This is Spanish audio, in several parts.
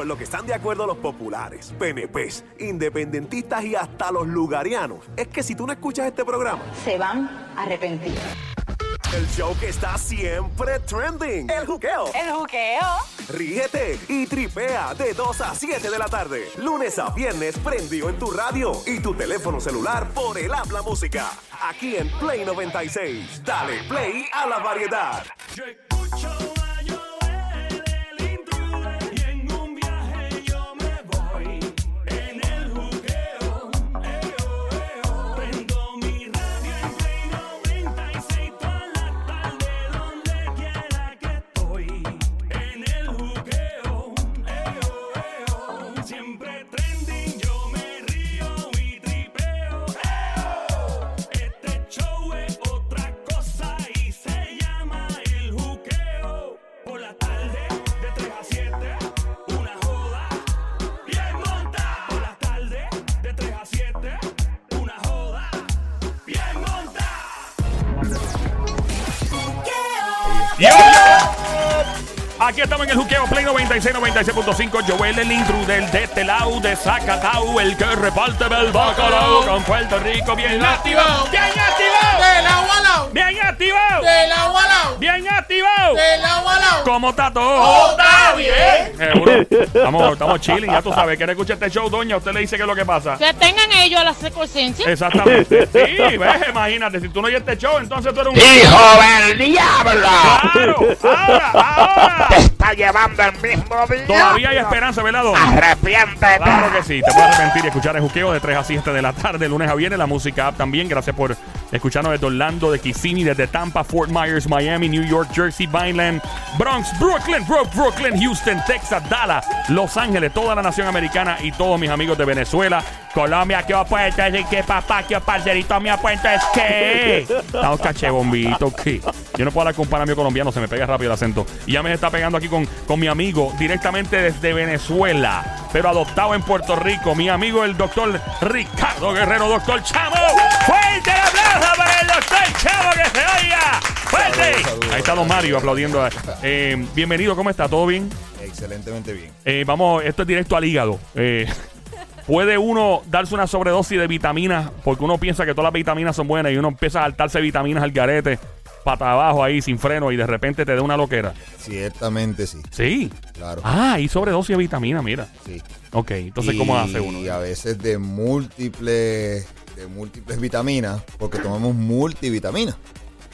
En lo que están de acuerdo los populares, PNPs, independentistas y hasta los lugarianos es que si tú no escuchas este programa, se van a arrepentir. el show que está siempre trending, el juqueo. El juqueo. Ríete y tripea de 2 a 7 de la tarde, lunes a viernes prendido en tu radio y tu teléfono celular por el habla música. Aquí en Play 96. Dale play a la variedad. Yo escucho Aquí estamos en el juqueo Play 96, 96.5. Joel el intruder de este lado de Zacatau, el que reparte el bacalao con Puerto Rico. Bien activado, bien activado, Del agua al lado. bien activado, Del agua al lado. bien activado. Del agua al lado. ¿Cómo está todo? Está bien. Seguro. Estamos, estamos chilling, ya tú sabes. ¿Quiere escuchar este show, doña? Usted le dice qué es lo que pasa. Que tengan ellos a la secuencia. Exactamente. Sí, ves, imagínate, si tú no oyes este show, entonces tú eres un. ¡Hijo del diablo! ¡Claro! ¡Ahora! ¡Ahora! ¡Te está llevando el mismo día! Todavía hay esperanza, ¿verdad, don? ¡Arrepiéntete! Claro que sí, te puedes arrepentir y escuchar el juqueo de 3 a 7 de la tarde, lunes a viernes, la música app también. Gracias por escucharnos desde Orlando, de Kissimmee, desde Tampa, Fort Myers, Miami, New York, Jersey, Vineland, Bronx, Brooklyn, Bro- Brooklyn, Houston, Texas, Dallas, Los Ángeles, toda la nación americana y todos mis amigos de Venezuela, Colombia, que opuesto es que papá, que parcerito mi apuesto es que. Estamos caché, bombito, que. Yo no puedo hablar con un pana mío colombiano, se me pega rápido el acento. Y ya me está pegando aquí con, con mi amigo directamente desde Venezuela, pero adoptado en Puerto Rico, mi amigo el doctor Ricardo Guerrero, doctor Chamo. ¡Fuerte el aplauso para el doctor Chamo que se oiga! ¡Fuerte! Ahí está don Mario aplaudiendo. Eh, bienvenido, ¿cómo está? ¿Todo bien? Excelentemente bien. Eh, vamos, esto es directo al hígado. Eh, ¿Puede uno darse una sobredosis de vitaminas? Porque uno piensa que todas las vitaminas son buenas y uno empieza a saltarse vitaminas al garete, pata abajo ahí, sin freno, y de repente te da una loquera. Ciertamente sí. Sí. Claro. Ah, y sobredosis de vitaminas, mira. Sí. Ok, entonces, ¿cómo hace uno? Y a veces de múltiples, de múltiples vitaminas, porque tomamos multivitaminas.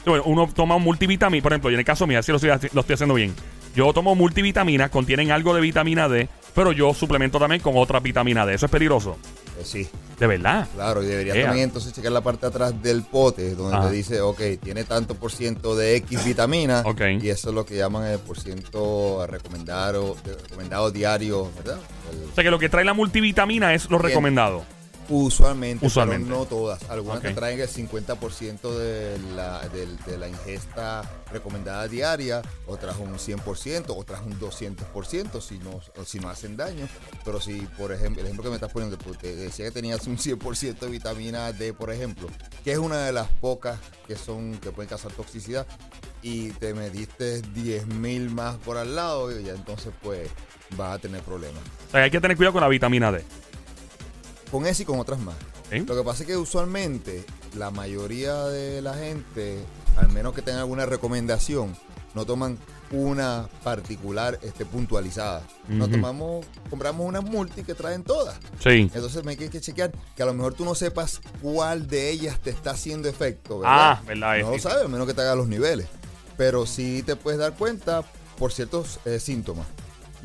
Bueno, uno toma un multivitamina, por ejemplo, y en el caso mío, así lo estoy, lo estoy haciendo bien. Yo tomo multivitaminas, contienen algo de vitamina D, pero yo suplemento también con otra vitamina D. Eso es peligroso. Eh, sí, De verdad. claro. Y deberías Ea. también entonces checar la parte de atrás del pote, donde Ajá. te dice, ok, tiene tanto por ciento de X vitamina. Ok. Y eso es lo que llaman el por ciento recomendado, recomendado diario, ¿verdad? El- O sea que lo que trae la multivitamina es lo Bien. recomendado. Usualmente, Usualmente. pero no todas. Algunas te traen el 50% de la, de la ingesta recomendada diaria, otras un 100%, otras un 200% si no, si no hacen daño. Pero si, por ejemplo, el ejemplo que me estás poniendo, te decía que tenías un 100% de vitamina D, por ejemplo, que es una de las pocas que son que pueden causar toxicidad, y te mediste 10.000 más por al lado, y ya entonces pues vas a tener problemas. O sea, hay que tener cuidado con la vitamina D. Con esa y con otras más. Lo que pasa es que usualmente la mayoría de la gente, al menos que tengan alguna recomendación, no toman una particular este, puntualizada. Nos Ujú. tomamos, compramos unas multi que traen todas. Sí. Entonces me hay que chequear que a lo mejor tú no sepas cuál de ellas te está haciendo efecto, ¿verdad? Ah, verdad, No lo sí. sabes, a menos que te hagas los niveles. Pero sí te puedes dar cuenta por ciertos eh, síntomas,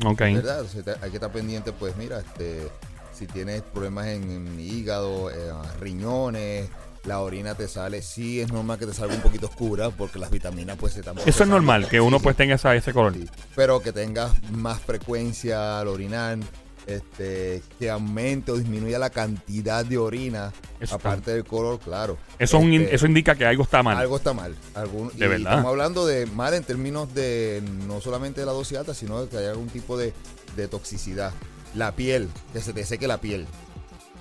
Ok. ¿verdad? Hay que estar pendiente, pues mira, este, si tienes problemas en, en hígado, eh, riñones, la orina te sale, sí es normal que te salga un poquito oscura porque las vitaminas pues se están Eso es normal, que uno sí. pues tenga esa, ese color. Sí, pero que tengas más frecuencia al orinar, este, que aumente o disminuya la cantidad de orina, Eso aparte del color, claro. Eso, un Este, eso indica que algo está mal. Algo está mal. Algún- De y verdad. Estamos hablando de mal en términos de no solamente de la dosis alta, sino de que hay algún tipo de, de toxicidad. La piel, que se te seque la piel.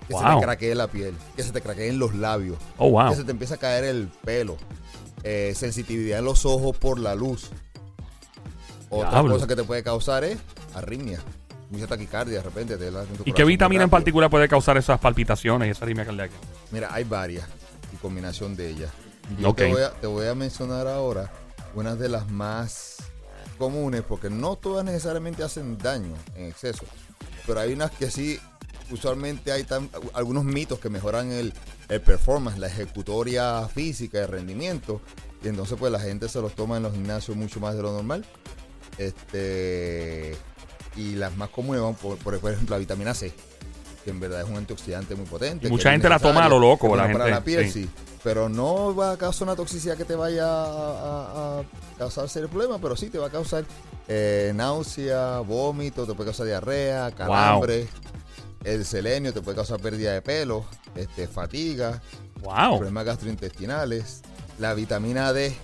Que se te craquee la piel. Que se te craqueen los labios. Oh, wow. Que se te empieza a caer el pelo. eh, sensitividad en los ojos por la luz. Otra Diablo. cosa que te puede causar es arritmia. Mucha taquicardia de repente. te ¿Y qué vitamina en particular puede causar esas palpitaciones y esa arritmia cardíaca? Mira, hay varias y combinación de ellas. Yo te, voy a, te voy a mencionar ahora unas de las más comunes, porque no todas necesariamente hacen daño en exceso, pero hay unas que sí, usualmente hay tan- algunos mitos que mejoran el, el performance, la ejecutoria física, el rendimiento, y entonces pues la gente se los toma en los gimnasios mucho más de lo normal. Este y las más comunes van por, por ejemplo la vitamina C, que en verdad es un antioxidante muy potente. Y mucha gente la toma a lo loco, la buena para gente, la piel, sí. sí. Pero no va a causar una toxicidad que te vaya a, a- a causar serios problemas, pero sí te va a causar eh, náusea, vómito, te puede causar diarrea, calambre. El selenio te puede causar pérdida de pelo, este, fatiga, Wow. problemas gastrointestinales. La vitamina D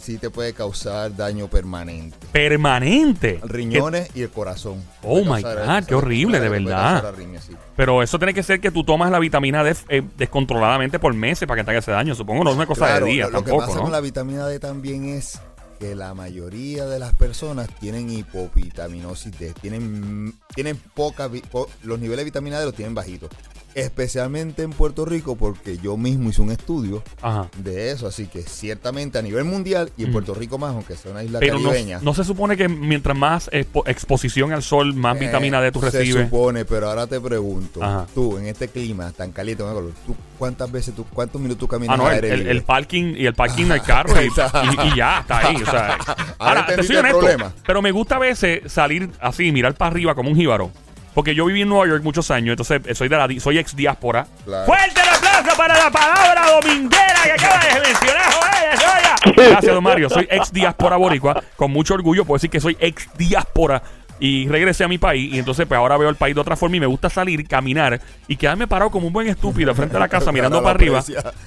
sí te puede causar daño permanente. Permanente. Riñones y el corazón. Oh my God, qué horrible, de verdad. sí. Pero eso tiene que ser que tú tomas la vitamina D eh, descontroladamente por meses para que te haga ese daño. Supongo no es una cosa Claro, de día lo, lo que tampoco, pasa ¿no? con la vitamina D también es que la mayoría de las personas tienen hipovitaminosis D, tienen, tienen poca, po- los niveles de vitamina D los tienen bajitos. Especialmente en Puerto Rico, porque yo mismo hice un estudio Ajá. de eso, así que ciertamente a nivel mundial y en Mm. Puerto Rico más, aunque sea una isla Pero no, caribeña. no se supone que mientras más expo- exposición al sol, más eh, vitamina D tú Se recibes. supone, pero ahora te pregunto, Ajá. tú en este clima tan caliente, ¿tú cuántas veces, tú, cuántos minutos caminas Ah, no, el, el- parking y el parking del carro y, y- y ya, está ahí. O sea, ahora, te entendiste soy honesto, problema. pero me gusta a veces salir así, mirar para arriba como un jíbaro. Porque yo viví en Nueva York muchos años, entonces eh, soy de la di- soy ex diáspora. Claro. ¡Fuerte el aplauso para la palabra dominguera que acaba de mencionar, Joel! Gracias, don Mario. Soy ex diáspora boricua. Con mucho orgullo puedo decir que soy ex diáspora. Y regresé a mi país y entonces pues ahora veo el país de otra forma y me gusta salir, caminar y quedarme parado como un buen estúpido frente a la casa mirando para arriba.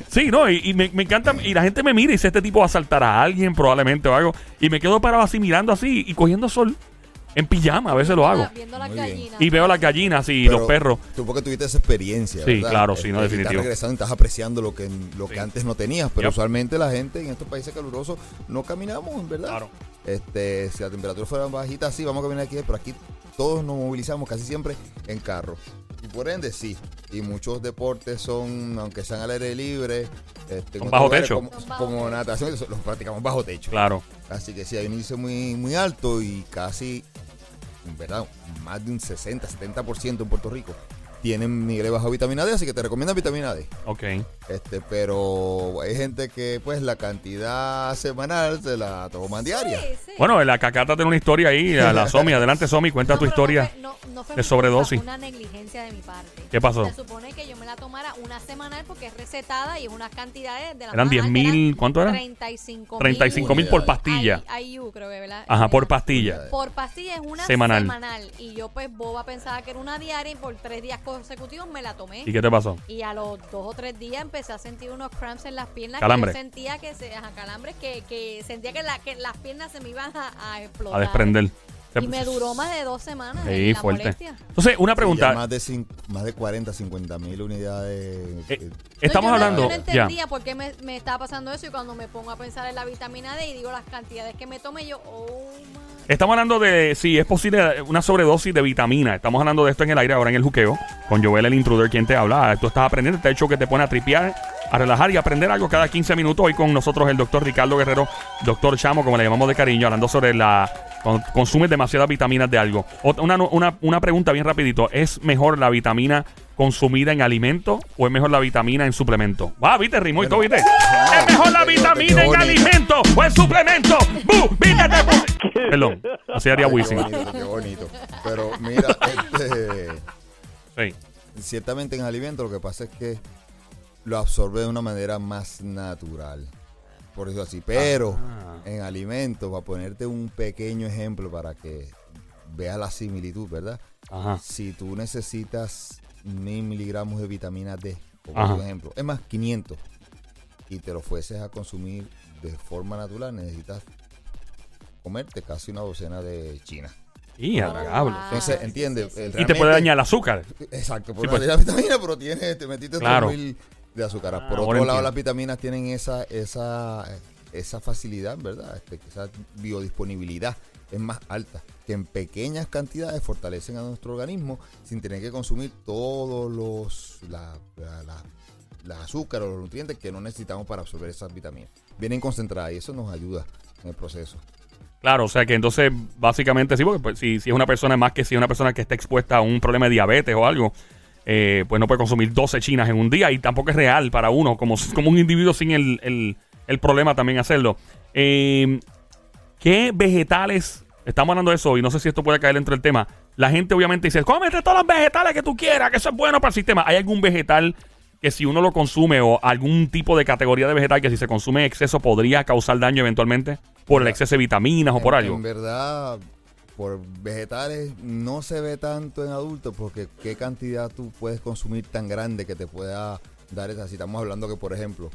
Sí, no, y, y me, me encanta, y la gente me mira y dice, este tipo va a asaltar a alguien probablemente o algo, y me quedo parado así mirando así y cogiendo sol en pijama, a veces lo hago. Viendo las Muy bien. gallinas. Y veo las gallinas y Pero los perros. Tú porque tuviste esa experiencia. Sí, ¿verdad? claro, sí, no, Este, y definitivo. Estás regresando y estás apreciando lo que, lo Sí. que antes no tenías. Pero Yep. usualmente la gente en estos países calurosos no caminamos, en verdad. Claro. Este, si la temperatura fuera bajita, sí, vamos a caminar aquí, pero aquí todos nos movilizamos casi siempre en carro. Y por ende, sí. Y muchos deportes son, aunque sean al aire libre, este, Son bajo lugares techo. Como, Son bajo como techo. natación, los practicamos bajo techo. Claro. Así que sí, hay un índice muy, muy alto y casi, verdad, más de un 60, 70% en Puerto Rico tienen niveles bajo vitamina D, así que te recomiendan vitamina D. Ok. Este, pero hay gente que pues la cantidad semanal se la toman diaria. Sí, sí. Bueno, la cacata tiene una historia ahí, la, la Somi. Adelante, Somi, cuenta No, tu historia. No no- fue de sobredosis. culpa, Una negligencia de mi parte. ¿Qué pasó? Se supone que yo me la tomara una semanal porque es recetada y es unas cantidades de la Eran más 10 alta, mil, eran ¿cuánto era? 35 35 mil por pastilla. IU, creo que, ¿verdad? Ajá, por pastilla. Por pastilla es una Semanal. semanal. Y yo, pues, boba pensaba que era una diaria y por tres días consecutivos me la tomé. ¿Y qué te pasó? Y a los dos o tres días empecé a sentir unos cramps en las piernas. Calambre. Que yo sentía que se, ajá, calambres que, que sentía que, la, que las piernas se me iban a, a explotar. A desprender. Y me duró más de dos semanas. Sí, la fuerte. molestia. Entonces, una Sí, pregunta. más, de más de 40, 50 mil unidades. Eh, eh, Estamos No, yo no- hablando. Yo no ya. entendía por qué me, me estaba pasando eso y cuando me pongo a pensar en la vitamina D y digo las cantidades que me tomé, yo, oh my. Estamos hablando de si es posible una sobredosis de vitamina. Estamos hablando de esto en el aire ahora en el juqueo. Con Joel el intruder, quien te habla. Tú estás aprendiendo este hecho que te pone a tripear a relajar y aprender algo cada 15 minutos. Hoy con nosotros el doctor Ricardo Guerrero, doctor Chamo, como le llamamos de cariño, hablando sobre la cuando consumes demasiadas vitaminas de algo. Una, una, una pregunta bien rapidito. ¿Es mejor la vitamina consumida en alimento o es mejor la vitamina en suplemento? Va, viste, rimó y todo, viste. ¿Es mejor la vitamina en alimento o en suplemento? ¡Bu! ¡Viste, te puse- Perdón, así haría qué Wisin. bonito, qué bonito. Pero mira, este, Sí. ciertamente en alimentos lo que pasa es que lo absorbe de una manera más natural. Por eso así. Pero Ah. En alimentos, para ponerte un pequeño ejemplo para que veas la similitud, ¿verdad? Ajá. Si tú necesitas mil miligramos de vitamina D, un ejemplo, es más 500, y te lo fueses a consumir de forma natural, necesitas comerte casi una docena de China. Y a diablo. Entonces, ¿entiendes? El Y te puede dañar el azúcar. Exacto, por pues. la vitamina, pero tiene, te metiste Claro. 3000 de azúcar. Ah, por otro lado, entiendo. las vitaminas tienen esa, esa, esa facilidad, ¿verdad? Este, esa biodisponibilidad es más alta, que en pequeñas cantidades fortalecen a nuestro organismo sin tener que consumir todos los la, la, o los nutrientes que no necesitamos para absorber esas vitaminas. Vienen concentradas y eso nos ayuda en el proceso. Claro, o sea que entonces básicamente sí, porque pues, si, si es una persona más que si es una persona que está expuesta a un problema de diabetes o algo, eh, pues no puede consumir 12 chinas en un día y tampoco es real para uno, como, como un individuo sin el- el problema también hacerlo. Eh, ¿Qué vegetales? Estamos hablando de eso y no sé si esto puede caer dentro del tema. La gente obviamente dice, cómete todos los vegetales que tú quieras, que eso es bueno para el sistema. ¿Hay algún vegetal que si uno lo consume o algún tipo de categoría de vegetal que si se consume en exceso podría causar daño eventualmente? Por el exceso de vitaminas o por en, algo. En verdad, por vegetales no se ve tanto en adultos porque qué cantidad tú puedes consumir tan grande que te pueda dar esa. Si estamos hablando que, por ejemplo,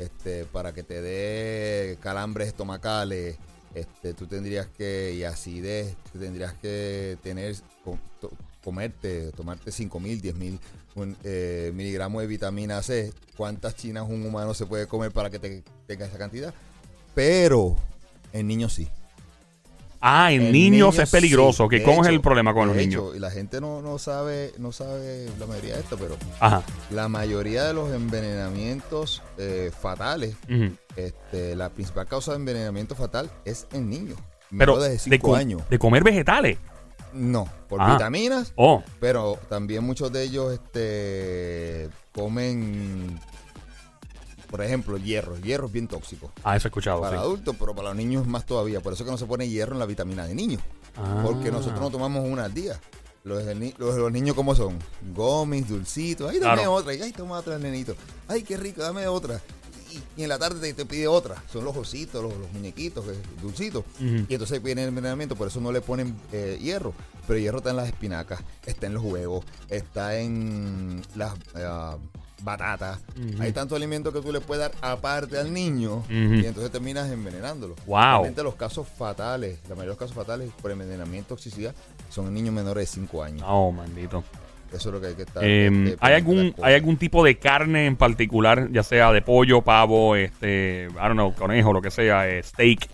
este, para que te dé calambres estomacales, este, tú tendrías que, y acidez, tendrías que tener, comerte, tomarte 5.000, 10.000 un, eh, miligramos de vitamina C. ¿Cuántas chinas un humano se puede comer para que te, tenga esa cantidad? Pero en niños sí. Ah, en, En niños, niños, es peligroso. sí. ¿Qué De ¿Cómo es el problema con los niños? y la gente no, no sabe, no sabe la mayoría de esto, pero Ajá. la mayoría de los envenenamientos eh, fatales, este, la principal causa de envenenamiento fatal es en niños. Pero de de, 5 co- años. de comer vegetales. No, por Ah. vitaminas, Oh, pero también muchos de ellos este, comen, por ejemplo, hierro. Hierro es bien tóxico. ah, eso he escuchado. Para sí. adultos, pero para los niños más todavía. Por eso que no se pone hierro en la vitamina de niños. Ah. Porque nosotros no tomamos una al día. Los, los, los niños, ¿cómo son? Gomis, dulcitos. Ay, dame Claro. otra. Y, Ay, toma otra, nenito. Ay, qué rico, dame otra. Y, en la tarde te, te pide otra. Son los ositos, los, los muñequitos, que- dulcitos. Ujú. Y entonces viene el envenenamiento. Por eso no le ponen eh, hierro. Pero hierro está en las espinacas, está en los huevos, está en las eh, batatas. Ujú. Hay tantos alimentos que tú le puedes dar aparte al niño. Y entonces terminas envenenándolo. Wow. Realmente los casos fatales, la mayoría de los casos fatales por envenenamiento, toxicidad, son en niños menores de 5 años. Oh, maldito. Eso es lo que hay que estar. Eh, este, ¿hay, algún. ¿Hay algún tipo de carne en particular, ya sea de pollo, pavo, este, I don't know, conejo, lo que sea, eh, steak,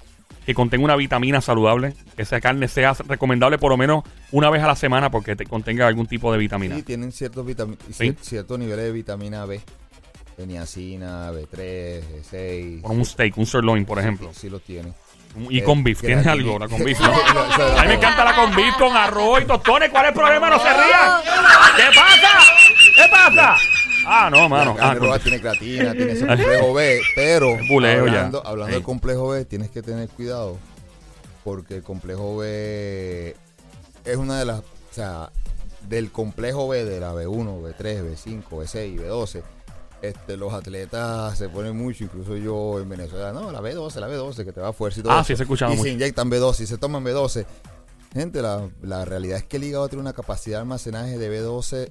que contenga una vitamina saludable? Que esa carne sea recomendable por lo menos una vez a la semana porque te contenga algún tipo de vitamina. Sí, tienen ciertos vitami- Sí. cier- ciertos niveles de vitamina B. De niacina, B3, B6. Con un steak, un sirloin, por ejemplo. Sí, sí los tienen. Y Eh, con beef, ¿tienes creatina- algo? La con beef. ¿no? A mí me encanta la con beef, con arroz y tostones. ¿Cuál es el problema? No se rían. ¿Qué pasa? ¿Qué pasa? Ah, no, mano. La carne Ah, roja tiene creatina, tiene ese complejo B, pero buleo ya. hablando, hablando del complejo B, tienes que tener cuidado porque el complejo B es una de las, o sea, del complejo B de la B1, B3, B5, B6 y B12, este, los atletas se ponen mucho, incluso yo en Venezuela, no, la B12, la B12, que te va a fuerza y todo Ah, eso. sí, se ha escuchado Y mucho. se inyectan B12 y se toman B12. Gente, la, la realidad es que el hígado tiene una capacidad de almacenaje de B12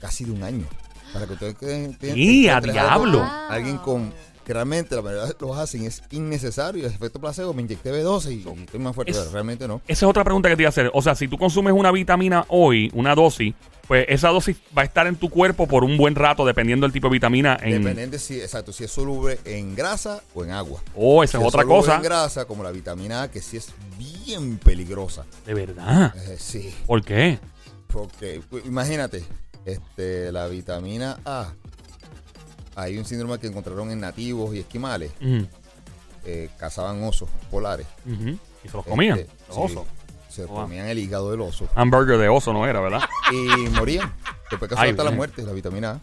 casi de un año. Para que ustedes queden- ¡Y a algo- diablo! Alguien con que realmente la mayoría los hacen es innecesario. El efecto placebo, me inyecté B12 y, y estoy más fuerte. Es- pero realmente no. Esa es otra pregunta que te iba a hacer. O sea, si tú consumes una vitamina hoy, una dosis, pues esa dosis va a estar en tu cuerpo por un buen rato, dependiendo del tipo de vitamina. En... Depende si, exacto, si es soluble en grasa o en agua. Oh, esa Si es otra soluble cosa. en grasa, como la vitamina A, que sí es bien peligrosa. De verdad. Eh, sí. ¿Por qué? Porque, pues, imagínate, este, la vitamina A hay un síndrome que encontraron en nativos y esquimales. Eh, cazaban osos polares. Y se los comían. Este, los sí, osos. Se Wow. comían el hígado del oso Hamburger de oso no era, ¿verdad? y morían. Después causar Ay, hasta la muerte, la vitamina A.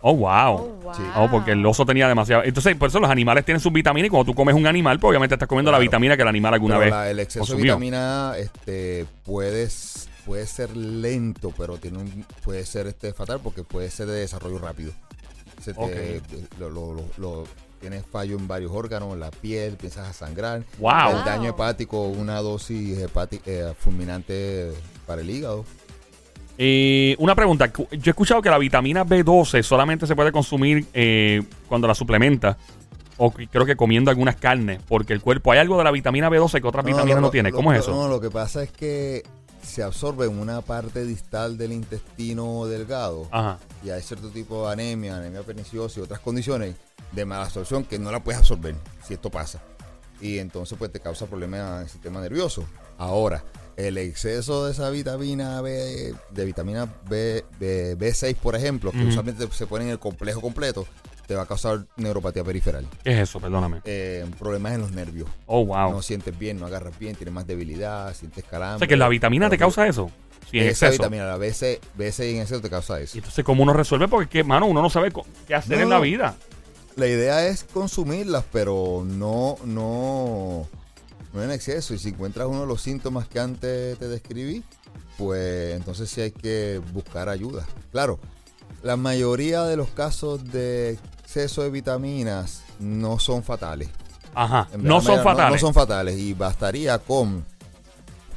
Oh, wow. Oh, wow. Sí. Oh, porque el oso tenía demasiado. Entonces, por eso los animales tienen sus vitaminas y cuando tú comes un animal, pues obviamente estás comiendo la vitamina que el animal alguna Pero vez la- el exceso consumió. de vitamina A este, puede, s- puede ser lento, pero tiene un- puede ser este, fatal porque puede ser de desarrollo rápido. Se te- lo- lo- lo- lo- tienes fallo en varios órganos, en la piel, empiezas a sangrar. Wow. El daño hepático, una dosis hepati- eh, fulminante para el hígado. Eh, una pregunta. Yo he escuchado que la vitamina B12 solamente se puede consumir eh, cuando la suplementa. O creo que comiendo algunas carnes. Porque el cuerpo, hay algo de la vitamina B12 que otras vitaminas no, tiene. lo- ¿Cómo es eso? No, lo que pasa es que se absorbe en una parte distal del intestino delgado. Ajá. y hay cierto tipo de anemia, anemia perniciosa y otras condiciones de mala absorción que no la puedes absorber si esto pasa. Y entonces pues te causa problemas en el sistema nervioso. Ahora, el exceso de esa vitamina B, de vitamina B, B, B6, por ejemplo, que usualmente se pone en el complejo completo, te va a causar neuropatía periferal. ¿Qué es eso? Perdóname. Eh, problemas en los nervios. Oh, wow. No sientes bien, no agarras bien, tienes más debilidad, sientes calambre. o sea, que la vitamina te causa eso. Sí, en Esa exceso. vitamina, la B6, B6 en exceso te causa eso. Y entonces, ¿cómo uno resuelve? Porque, que, mano, uno no sabe qué hacer No, en la vida. La idea es consumirlas, pero no, no, no en exceso. Y si encuentras uno de los síntomas que antes te describí, pues entonces sí hay que buscar ayuda. Claro, la mayoría de los casos de exceso de vitaminas no son fatales. Ajá. No son fatales. No, son fatales y bastaría con,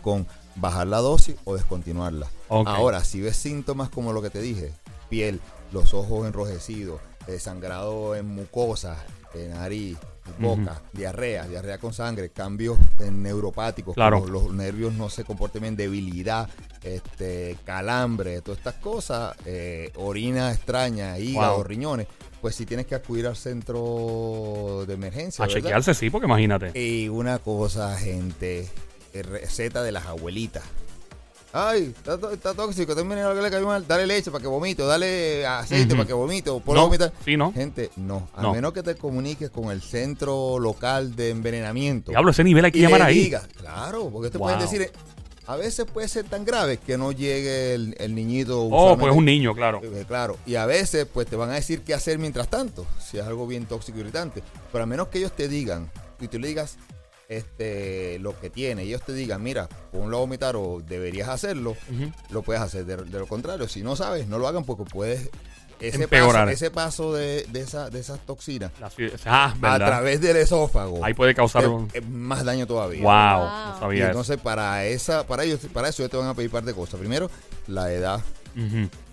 con bajar la dosis o descontinuarla. Ahora, si ves síntomas como lo que te dije, piel, los ojos enrojecidos, eh, sangrado en mucosa, en nariz, boca, diarrea, diarrea con sangre, cambios neuropáticos, Claro. como los nervios no se comporten bien, debilidad, este, calambre, todas estas cosas, eh, orina extraña, hígado, Wow. riñones, pues si tienes que acudir al centro de emergencia. A ¿verdad? chequearse, sí, porque imagínate. Y una cosa, gente, receta de las abuelitas. Ay, está, está tóxico, termina le cayó mal. Dale leche para que vomite, o dale aceite para que vomite, o ponlo No, vomitar. sí, ¿no? Gente, no. A No. menos que te comuniques con el centro local de envenenamiento. Diablo, ese nivel hay que y llamar le ahí. claro, porque te Wow. pueden decir, a veces puede ser tan grave que no llegue el, el niñito. Oh, pues es un niño, claro. eh, Claro, y a veces pues te van a decir qué hacer mientras tanto, si es algo bien tóxico y irritante. Pero a menos que ellos te digan, y tú le digas este lo que tiene, ellos te digan, mira, ponlo a vomitar o deberías hacerlo, lo puedes hacer. De, de lo contrario, si no sabes, no lo hagan porque puedes ese Empeorar. paso, ese paso de, de, esa, de esas toxinas La ah, a través del esófago Ahí puede causar un... más daño todavía. Wow, Wow. no Y eso. entonces para esa, para ellos, para eso ellos te van a pedir par de cosas. Primero, la edad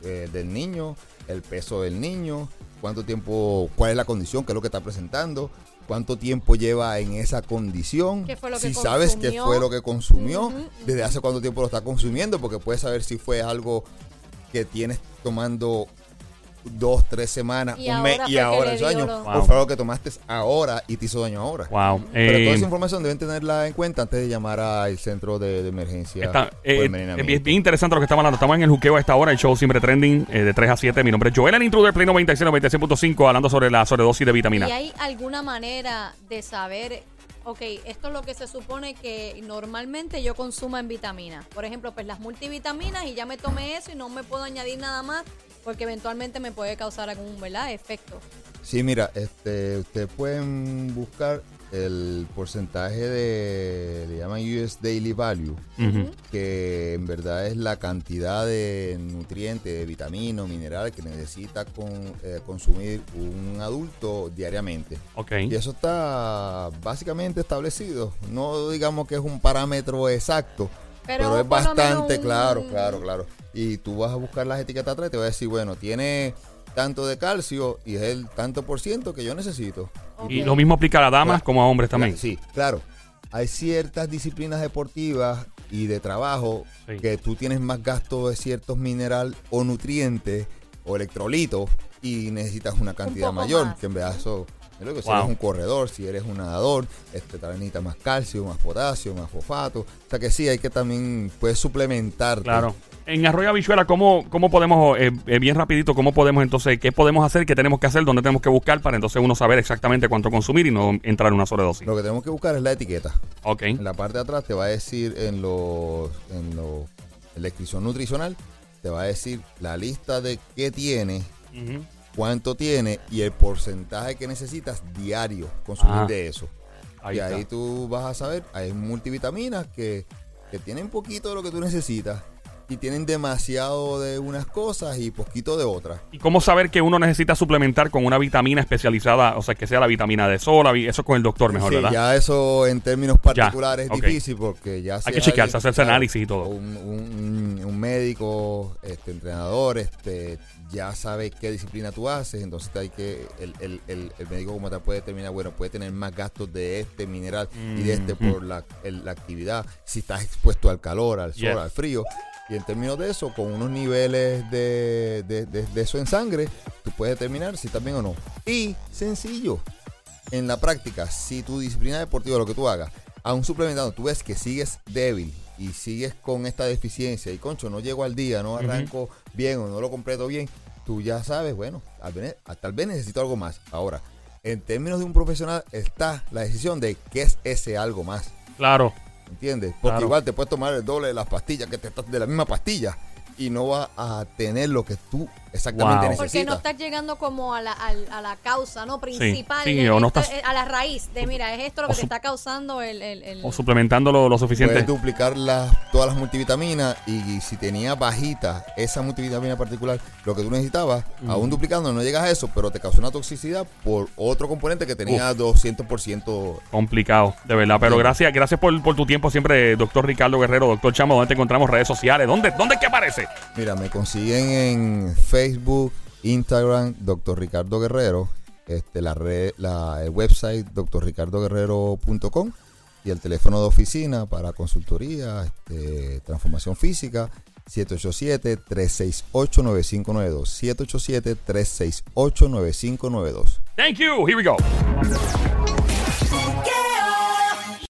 eh, del niño, el peso del niño, cuánto tiempo, cuál es la condición, qué es lo que está presentando, cuánto tiempo lleva en esa condición, ¿Qué fue lo que si sabes qué fue lo que consumió, desde hace cuánto tiempo lo está consumiendo, porque puedes saber si fue algo que tienes tomando dos, tres semanas, Y un mes ahora y ahora le esos dio años, lo- o Wow. fue algo que tomaste ahora y te hizo daño ahora. Wow. Pero Eh, toda esa información deben tenerla en cuenta antes de llamar al centro de, de emergencia. Está, por eh, eh, es bien interesante lo que estamos hablando. Estamos en el juqueo a esta hora. El show siempre trending eh, de 3 a 7. Mi nombre es Joel, el intruder Play 96, 96.5, hablando sobre la sobredosis de vitamina. ¿Y hay alguna manera de saber, ok, esto es lo que se supone que normalmente yo consuma en vitaminas? Por ejemplo, pues las multivitaminas y ya me tomé eso y no me puedo añadir nada más porque eventualmente me puede causar algún, ¿verdad? Efecto. Sí, mira, este, ustedes pueden buscar el porcentaje de, le llaman US Daily Value, que en verdad es la cantidad de nutrientes, de vitaminas, minerales que necesita con- eh, consumir un adulto diariamente. Ok. Y eso está básicamente establecido. No digamos que es un parámetro exacto, Pero pero, es bastante un- claro, claro, claro. Y tú vas a buscar las etiquetas atrás y te va a decir, bueno, tiene tanto de calcio y es el tanto por ciento que yo necesito. Y lo mismo aplica a damas Claro. como a hombres también. Sí, claro. Hay ciertas disciplinas deportivas y de trabajo Sí. que tú tienes más gasto de ciertos mineral o nutrientes o electrolitos y necesitas una cantidad mayor, más. que en verdad eso Yo digo, si Wow. eres un corredor, si eres un nadador, este, necesitas más calcio, más potasio, más fosfato. O sea que sí, hay que también, puedes suplementar. Claro. En Arroyo Habichuela, ¿cómo, cómo podemos, eh, eh, bien rapidito, cómo podemos entonces, qué podemos hacer, qué tenemos que hacer, dónde tenemos que buscar para entonces uno saber exactamente cuánto consumir y no entrar en una sobredosis? Lo que tenemos que buscar es la etiqueta. Ok. En la parte de atrás te va a decir en los, en los, en la descripción nutricional, te va a decir la lista de qué tiene, cuánto tiene y el porcentaje que necesitas diario consumir Ah. de eso. Ahí y está. ahí tú vas a saber, hay multivitaminas que, que tienen poquito de lo que tú necesitas y tienen demasiado de unas cosas y poquito de otras. ¿Y cómo saber que uno necesita suplementar con una vitamina especializada? O sea, que sea la vitamina de sol, la eso con el doctor mejor, Sí, ¿verdad? ya eso en términos particulares es difícil porque ya si que chequearse, hacerse claro, análisis y todo. Un, un- un médico, este, entrenador, este, ya sabe qué disciplina tú haces, entonces hay que el, el- el- el médico como te puede determinar, bueno, puede tener más gastos de este mineral y de este Ujú. por la, el- la actividad, si estás expuesto al calor, al sol, Yes. al frío. Y en términos de eso, con unos niveles de, de- de- de eso en sangre, tú puedes determinar si estás bien o no. Y sencillo, en la práctica, si tu disciplina deportiva, lo que tú hagas, aún suplementando, tú ves que sigues débil y sigues con esta deficiencia y concho, no llego al día, no arranco bien o no lo completo bien, tú ya sabes, bueno, tal vez necesito algo más. Ahora, en términos de un profesional está la decisión de qué es ese algo más. Claro. ¿Entiendes? Porque Claro. igual te puedes tomar el doble de las pastillas que te estás de la misma pastilla y no vas a tener lo que tú exactamente Wow. Porque no necesitas. estás llegando como a la, a la causa, ¿no? Principal. sí, o no esto, estás- eh, a la raíz de, mira, es esto lo que te está causando el... el, el- O suplementando lo, lo suficiente. Puedes duplicar las, todas las multivitaminas y, si tenía bajita esa multivitamina particular, lo que tú necesitabas, aún duplicando no llegas a eso, pero te causó una toxicidad por otro componente que tenía 200%. Complicado, de verdad. Pero Sí. gracias, gracias por, por tu tiempo siempre, doctor Ricardo Guerrero, doctor Chamo. ¿Dónde te encontramos? Redes sociales. ¿Dónde, dónde es que aparece? Mira, me consiguen en Facebook, Instagram, Dr. Ricardo Guerrero, este, la red, la, el website drricardoguerrero.com y el teléfono de oficina para consultoría, este, transformación física, 787-368-9592. 787-368-9592. Thank you. Here we go.